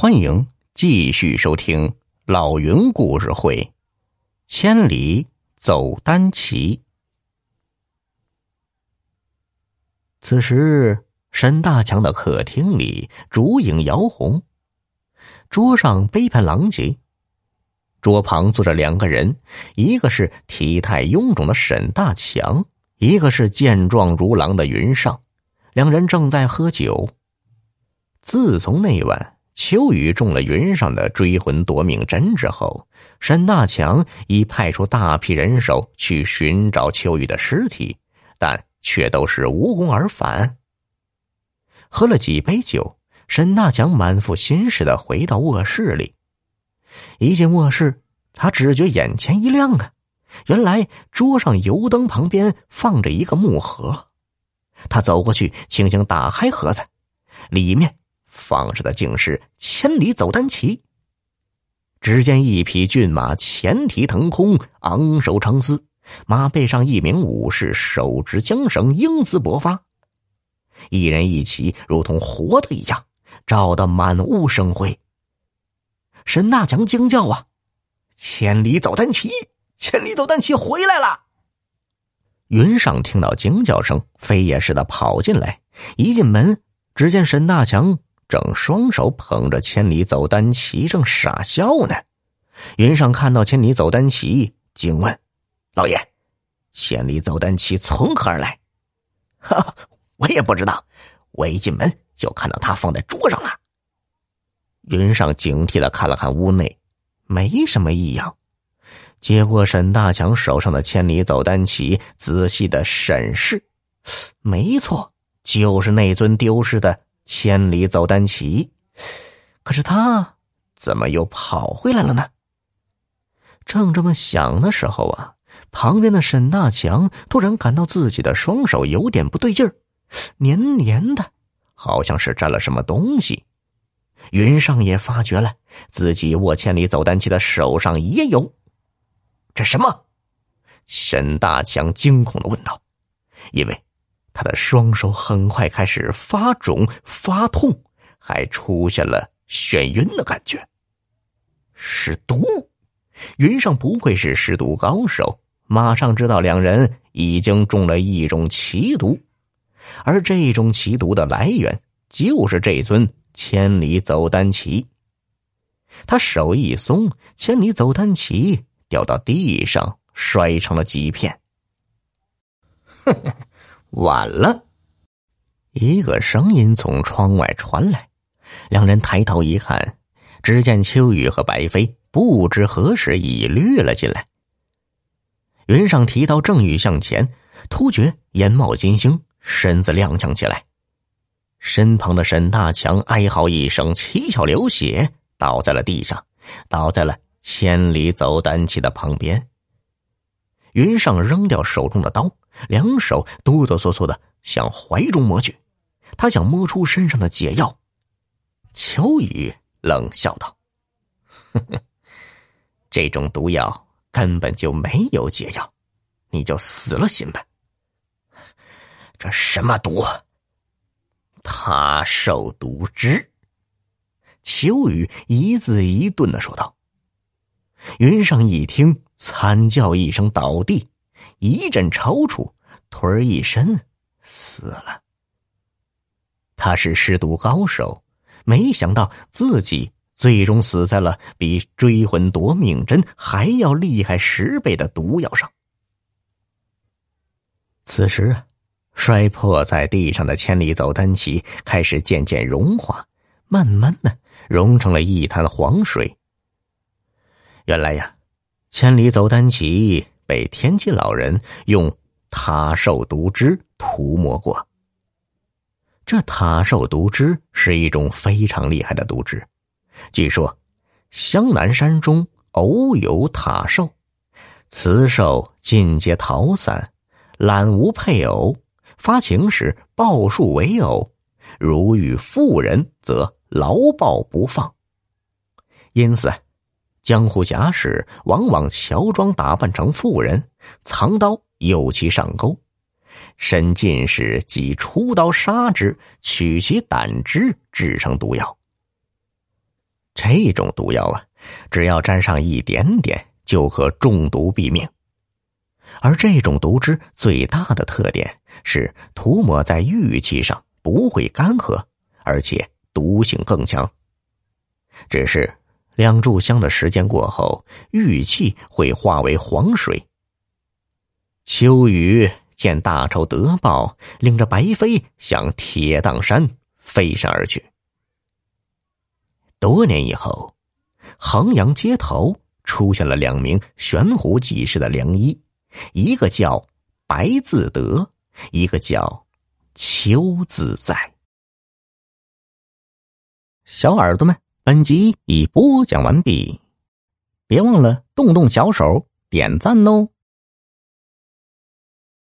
欢迎继续收听老云故事会，《千里走单骑》。此时，沈大强的客厅里烛影摇红，桌上杯盘狼藉，桌旁坐着两个人，一个是体态臃肿的沈大强，一个是健壮如狼的云上，两人正在喝酒。自从那晚。秋雨中了云上的追魂夺命针之后，沈大强已派出大批人手去寻找秋雨的尸体，但却都是无功而返。喝了几杯酒，沈大强满腹心事的回到卧室里。一进卧室，他只觉眼前一亮啊！原来桌上油灯旁边放着一个木盒，他走过去，轻轻打开盒子，里面。放着的竟是千里走单骑。只见一匹骏马前蹄腾空，昂首长嘶，马背上一名武士手执缰绳，英姿勃发。一人一骑，如同活的一样，照得满屋生辉。沈大强惊叫啊：“千里走单骑，千里走单骑回来了！”云上听到惊叫声，飞也似的跑进来。一进门，只见沈大强。正双手捧着千里走单骑，正傻笑呢。云上看到千里走单骑，惊问：“老爷，千里走单骑从何而来？”“哈，我也不知道。我一进门就看到他放在桌上了。”云上警惕的看了看屋内，没什么异样。接过沈大强手上的千里走单骑，仔细的审视，没错，就是那尊丢失的。千里走单骑，可是他怎么又跑回来了呢？正这么想的时候啊，旁边的沈大强突然感到自己的双手有点不对劲儿，黏黏的，好像是沾了什么东西。云上也发觉了，自己握千里走单骑的手上也有。这什么？沈大强惊恐的问道，因为。他的双手很快开始发肿、发痛，还出现了眩晕的感觉。是毒！云上不愧是尸毒高手，马上知道两人已经中了一种奇毒，而这种奇毒的来源就是这尊千里走单骑。他手一松，千里走单骑掉到地上，摔成了几片。呵呵。晚了，一个声音从窗外传来。两人抬头一看，只见秋雨和白飞不知何时已掠了进来。云上提刀正欲向前，突觉眼冒金星，身子踉跄起来。身旁的沈大强哀嚎一声，七窍流血，倒在了地上，倒在了千里走单骑的旁边。云上扔掉手中的刀，两手哆哆嗦嗦的向怀中摸去，他想摸出身上的解药。秋雨冷笑道：“呵呵，这种毒药根本就没有解药，你就死了心吧。”这什么毒？他受毒之。秋雨一字一顿的说道。云上一听，惨叫一声，倒地，一阵抽搐，腿儿一伸，死了。他是尸毒高手，没想到自己最终死在了比追魂夺命针还要厉害十倍的毒药上。此时啊，摔破在地上的千里走单骑开始渐渐融化，慢慢的融成了一滩黄水。原来呀，千里走单骑被天机老人用塔兽毒汁涂抹过。这塔兽毒汁是一种非常厉害的毒汁，据说湘南山中偶有塔兽，雌兽尽皆逃散，懒无配偶，发情时抱树为偶，如遇妇人则牢抱不放，因此。江湖侠士往往乔装打扮成妇人，藏刀诱其上钩，身进士即出刀杀之，取其胆汁制成毒药。这种毒药啊，只要沾上一点点，就可中毒毙命。而这种毒汁最大的特点是涂抹在玉器上不会干涸，而且毒性更强。只是两炷香的时间过后，玉器会化为黄水。秋雨见大仇得报，领着白飞向铁荡山飞身而去。多年以后，衡阳街头出现了两名悬壶济世的良医，一个叫白自得，一个叫秋自在。小耳朵们，本集已播讲完毕，别忘了动动小手点赞哦！